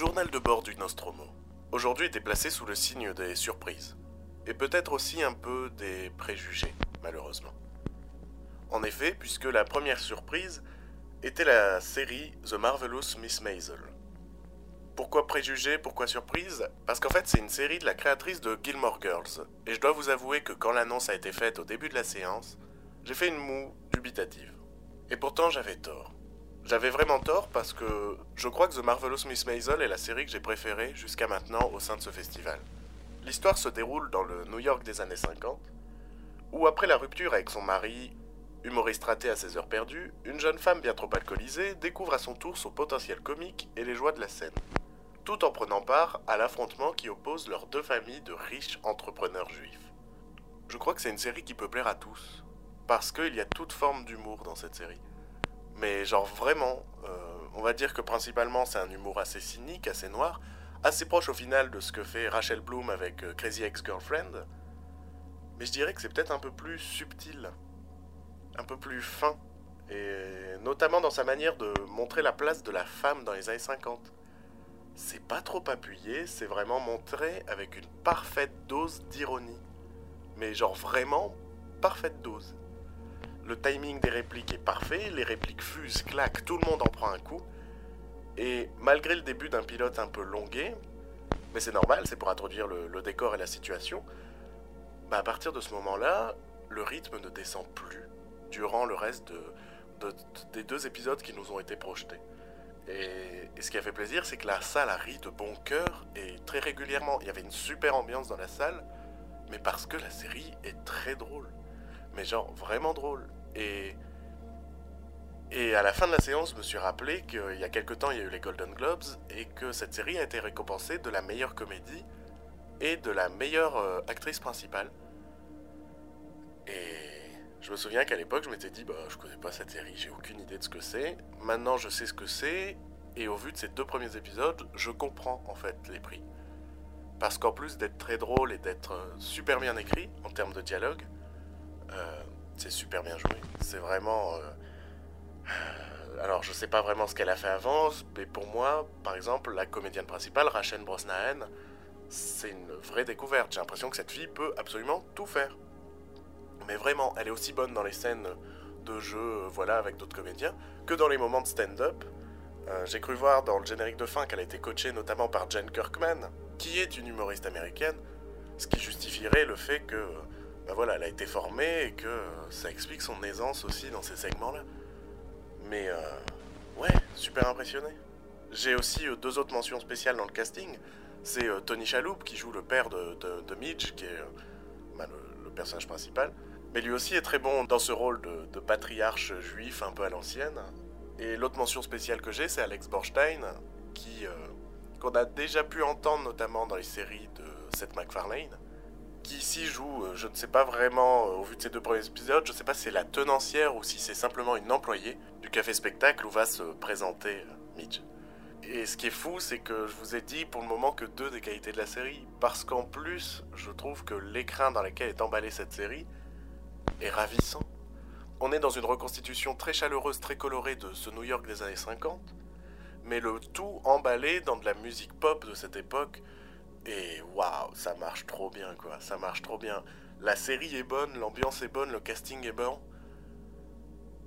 Journal de bord du Nostromo. Aujourd'hui était placé sous le signe des surprises. Et peut-être aussi un peu des préjugés, malheureusement. En effet, puisque la première surprise était la série The Marvelous Miss Maisel. Pourquoi préjugés Pourquoi surprise? Parce qu'en fait, c'est une série de la créatrice de Gilmore Girls. Et je dois vous avouer que quand l'annonce a été faite au début de la séance, j'ai fait une moue dubitative. Et pourtant, j'avais tort. J'avais vraiment tort parce que je crois que The Marvelous Miss Maisel est la série que j'ai préférée jusqu'à maintenant au sein de ce festival. L'histoire se déroule dans le New York des années 50, où après la rupture avec son mari, humoriste raté à ses heures perdues, une jeune femme bien trop alcoolisée découvre à son tour son potentiel comique et les joies de la scène, tout en prenant part à l'affrontement qui oppose leurs deux familles de riches entrepreneurs juifs. Je crois que c'est une série qui peut plaire à tous, parce qu'il y a toute forme d'humour dans cette série. Mais genre vraiment, euh, on va dire que principalement c'est un humour assez cynique, assez noir, assez proche au final de ce que fait Rachel Bloom avec euh, Crazy Ex-Girlfriend. Mais je dirais que c'est peut-être un peu plus subtil, un peu plus fin, et notamment dans sa manière de montrer la place de la femme dans les années 50. C'est pas trop appuyé, c'est vraiment montré avec une parfaite dose d'ironie. Mais genre vraiment parfaite dose. Le timing des répliques est parfait, les répliques fusent, claquent, tout le monde en prend un coup. Et malgré le début d'un pilote un peu longué, mais c'est normal, c'est pour introduire le, décor et la situation, bah à partir de ce moment-là, le rythme ne descend plus durant le reste de, des deux épisodes qui nous ont été projetés. Et, et ce qui a fait plaisir, c'est que la salle a ri de bon cœur et très régulièrement. Il y avait une super ambiance dans la salle, mais parce que la série est très drôle. Mais genre vraiment drôle. Et, et à la fin de la séance, je me suis rappelé qu'il y a quelque temps, il y a eu les Golden Globes et que cette série a été récompensée de la meilleure comédie et de la meilleure euh, actrice principale. Et je me souviens qu'à l'époque, je m'étais dit, bah, je connais pas cette série, j'ai aucune idée de ce que c'est. Maintenant, je sais ce que c'est, et au vu de ces deux premiers épisodes, je comprends en fait les prix. Parce qu'en plus d'être très drôle et d'être euh, super bien écrit en termes de dialogue, euh, c'est super bien joué. C'est vraiment. Euh, alors, je sais pas vraiment ce qu'elle a fait avant, mais pour moi, par exemple, la comédienne principale, Rachel Brosnahan, c'est une vraie découverte. J'ai l'impression que cette fille peut absolument tout faire. Mais vraiment, elle est aussi bonne dans les scènes de jeu, euh, voilà, avec d'autres comédiens, que dans les moments de stand-up. J'ai cru voir dans le générique de fin qu'elle a été coachée notamment par Jen Kirkman, qui est une humoriste américaine, ce qui justifierait le fait que bah voilà, elle a été formée et que euh, ça explique son aisance aussi dans ces segments-là. Mais euh, ouais, super impressionné. J'ai aussi euh, deux autres mentions spéciales dans le casting. C'est Tony Shalhoub qui joue le père de, Mitch, qui est bah, le, personnage principal. Mais lui aussi est très bon dans ce rôle de, de patriarche juif un peu à l'ancienne. Et l'autre mention spéciale que j'ai, c'est Alex Borstein, qu'on a déjà pu entendre notamment dans les séries de Seth MacFarlane qui ici joue, euh, je ne sais pas vraiment, euh, au vu de ces deux premiers épisodes, je ne sais pas si c'est la tenancière ou si c'est simplement une employée du café spectacle où va se présenter euh, Mitch. Et ce qui est fou, c'est que je vous ai dit pour le moment que deux des qualités de la série, parce qu'en plus, je trouve que l'écran dans lequel est emballée cette série est ravissant. On est dans une reconstitution très chaleureuse, très colorée de ce New York des années 50, mais le tout emballé dans de la musique pop de cette époque, et waouh, ça marche trop bien quoi, ça marche trop bien. La série est bonne, l'ambiance est bonne, le casting est bon.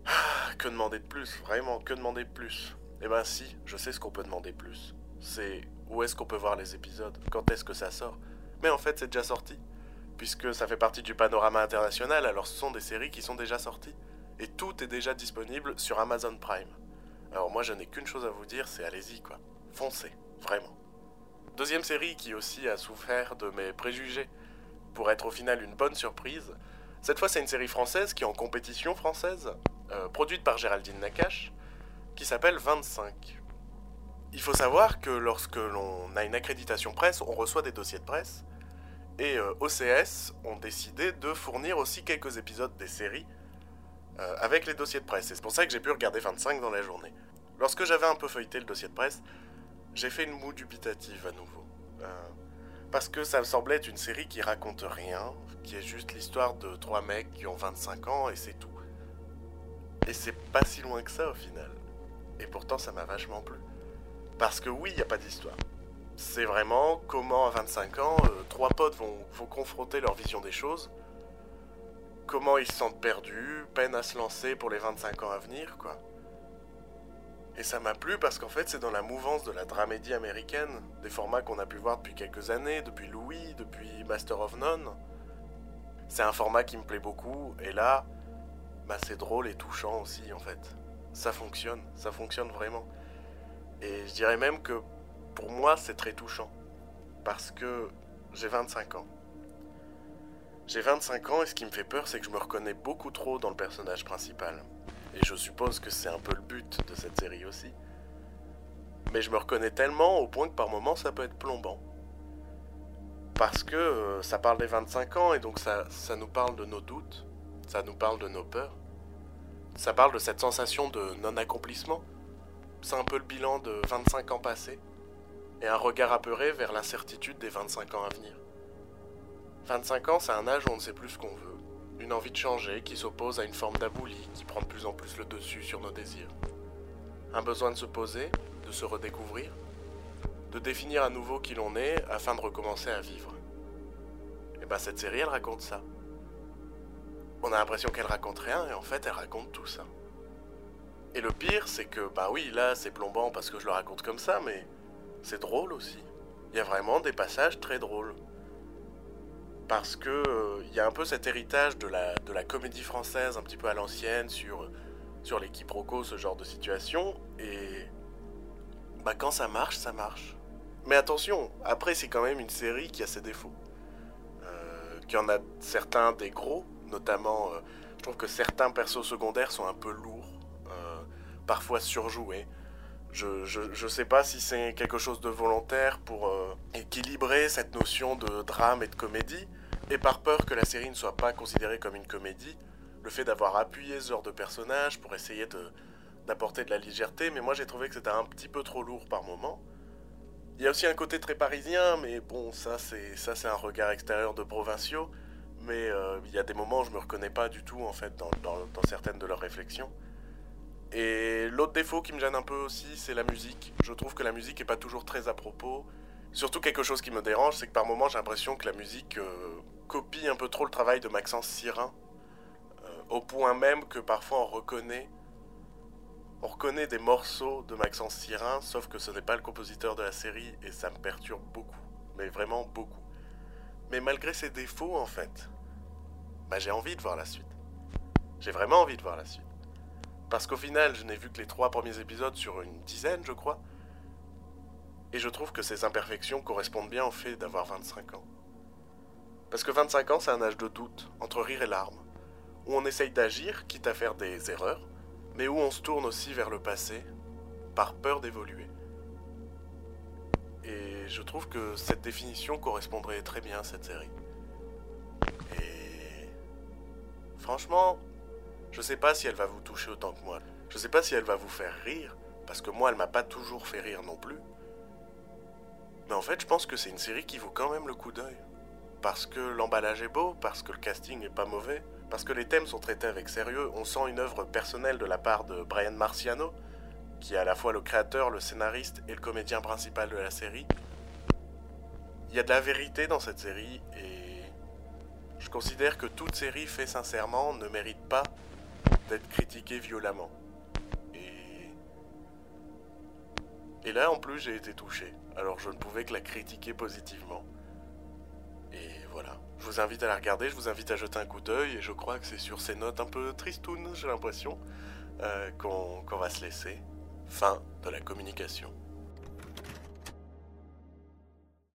Ah, que demander de plus, vraiment, que demander de plus? Eh ben si, je sais ce qu'on peut demander de plus. C'est où est-ce qu'on peut voir les épisodes, quand est-ce que ça sort? Mais en fait, c'est déjà sorti, puisque ça fait partie du panorama international, alors ce sont des séries qui sont déjà sorties. Et tout est déjà disponible sur Amazon Prime. Alors moi, je n'ai qu'une chose à vous dire, c'est allez-y quoi. Foncez, vraiment. Deuxième série qui aussi a souffert de mes préjugés pour être au final une bonne surprise. Cette fois, c'est une série française qui est en compétition française, euh, produite par Géraldine Nakache, qui s'appelle 25. Il faut savoir que lorsque l'on a une accréditation presse, on reçoit des dossiers de presse, et euh, OCS ont décidé de fournir aussi quelques épisodes des séries euh, avec les dossiers de presse. Et c'est pour ça que j'ai pu regarder 25 dans la journée. Lorsque j'avais un peu feuilleté le dossier de presse, j'ai fait une moue dubitative à nouveau. Euh, parce que ça me semblait être une série qui raconte rien, qui est juste l'histoire de trois mecs qui ont 25 ans et c'est tout. Et c'est pas si loin que ça au final. Et pourtant ça m'a vachement plu. Parce que oui, il n'y a pas d'histoire. C'est vraiment comment à 25 ans, euh, trois potes vont, vont confronter leur vision des choses, comment ils se sentent perdus, peine à se lancer pour les 25 ans à venir, quoi. Et ça m'a plu parce qu'en fait, c'est dans la mouvance de la dramédie américaine, des formats qu'on a pu voir depuis quelques années, depuis Louis, depuis Master of None. C'est un format qui me plaît beaucoup, et là, bah, c'est drôle et touchant aussi, en fait. Ça fonctionne, ça fonctionne vraiment. Et je dirais même que pour moi, c'est très touchant. Parce que j'ai 25 ans. J'ai 25 ans et ce qui me fait peur, c'est que je me reconnais beaucoup trop dans le personnage principal. Et je suppose que c'est un peu le but de cette série aussi. Mais je me reconnais tellement au point que par moments ça peut être plombant. Parce que euh, ça parle des 25 ans et donc ça, ça nous parle de nos doutes, ça nous parle de nos peurs, ça parle de cette sensation de non-accomplissement. C'est un peu le bilan de 25 ans passés et un regard apeuré vers l'incertitude des 25 ans à venir. 25 ans, c'est un âge où on ne sait plus ce qu'on veut, une envie de changer qui s'oppose à une forme d'abouli qui prend de plus en plus le dessus sur nos désirs. Un besoin de se poser, de se redécouvrir, de définir à nouveau qui l'on est afin de recommencer à vivre. Et ben cette série, elle raconte ça. On a l'impression qu'elle raconte rien et en fait elle raconte tout ça. Et le pire, c'est que, bah oui, là c'est plombant parce que je le raconte comme ça, mais c'est drôle aussi. Il y a vraiment des passages très drôles parce que il euh, y a un peu cet héritage de la, de la comédie française un petit peu à l'ancienne sur, sur les quiproquos, ce genre de situation, et bah quand ça marche, ça marche. Mais attention, après c'est quand même une série qui a ses défauts. Euh, qu'il y en a certains des gros, notamment euh, je trouve que certains persos secondaires sont un peu lourds, euh, parfois surjoués. Je, je, je, sais pas si c'est quelque chose de volontaire pour équilibrer cette notion de drame et de comédie, et par peur que la série ne soit pas considérée comme une comédie, le fait d'avoir appuyé ce genre de personnage pour essayer d'apporter de la légèreté, mais moi j'ai trouvé que c'était un petit peu trop lourd par moment. Il y a aussi un côté très parisien, mais bon, ça c'est ça c'est un regard extérieur de provinciaux, mais euh, il y a des moments où je me reconnais pas du tout en fait dans certaines de leurs réflexions. Et l'autre défaut qui me gêne un peu aussi, c'est la musique. Je trouve que la musique est pas toujours très à propos. Surtout quelque chose qui me dérange, c'est que par moments j'ai l'impression que la musique euh, copie un peu trop le travail de Maxence Sirin, euh, au point même que parfois on reconnaît, on reconnaît des morceaux de Maxence Sirin, sauf que ce n'est pas le compositeur de la série et ça me perturbe beaucoup, mais vraiment beaucoup. Mais malgré ses défauts, en fait, bah, j'ai envie de voir la suite. J'ai vraiment envie de voir la suite. Parce qu'au final, je n'ai vu que les trois premiers épisodes sur une dizaine, je crois. Et je trouve que ces imperfections correspondent bien au fait d'avoir 25 ans. Parce que 25 ans, c'est un âge de doute, entre rire et larmes, où on essaye d'agir, quitte à faire des erreurs, mais où on se tourne aussi vers le passé, par peur d'évoluer. Et je trouve que cette définition correspondrait très bien à cette série. Et franchement, je sais pas si elle va vous toucher autant que moi. Je sais pas si elle va vous faire rire, parce que moi elle m'a pas toujours fait rire non plus. Mais en fait, je pense que c'est une série qui vaut quand même le coup d'œil parce que l'emballage est beau, parce que le casting n'est pas mauvais, parce que les thèmes sont traités avec sérieux, on sent une œuvre personnelle de la part de Brian Marciano, qui est à la fois le créateur, le scénariste et le comédien principal de la série. Il y a de la vérité dans cette série et je considère que toute série faite sincèrement ne mérite pas d'être critiquée violemment. Et... et là en plus j'ai été touché, alors je ne pouvais que la critiquer positivement. Je vous invite à la regarder, je vous invite à jeter un coup d'œil, et je crois que c'est sur ces notes un peu tristounes, j'ai l'impression, euh, qu'on va se laisser. Fin de la communication.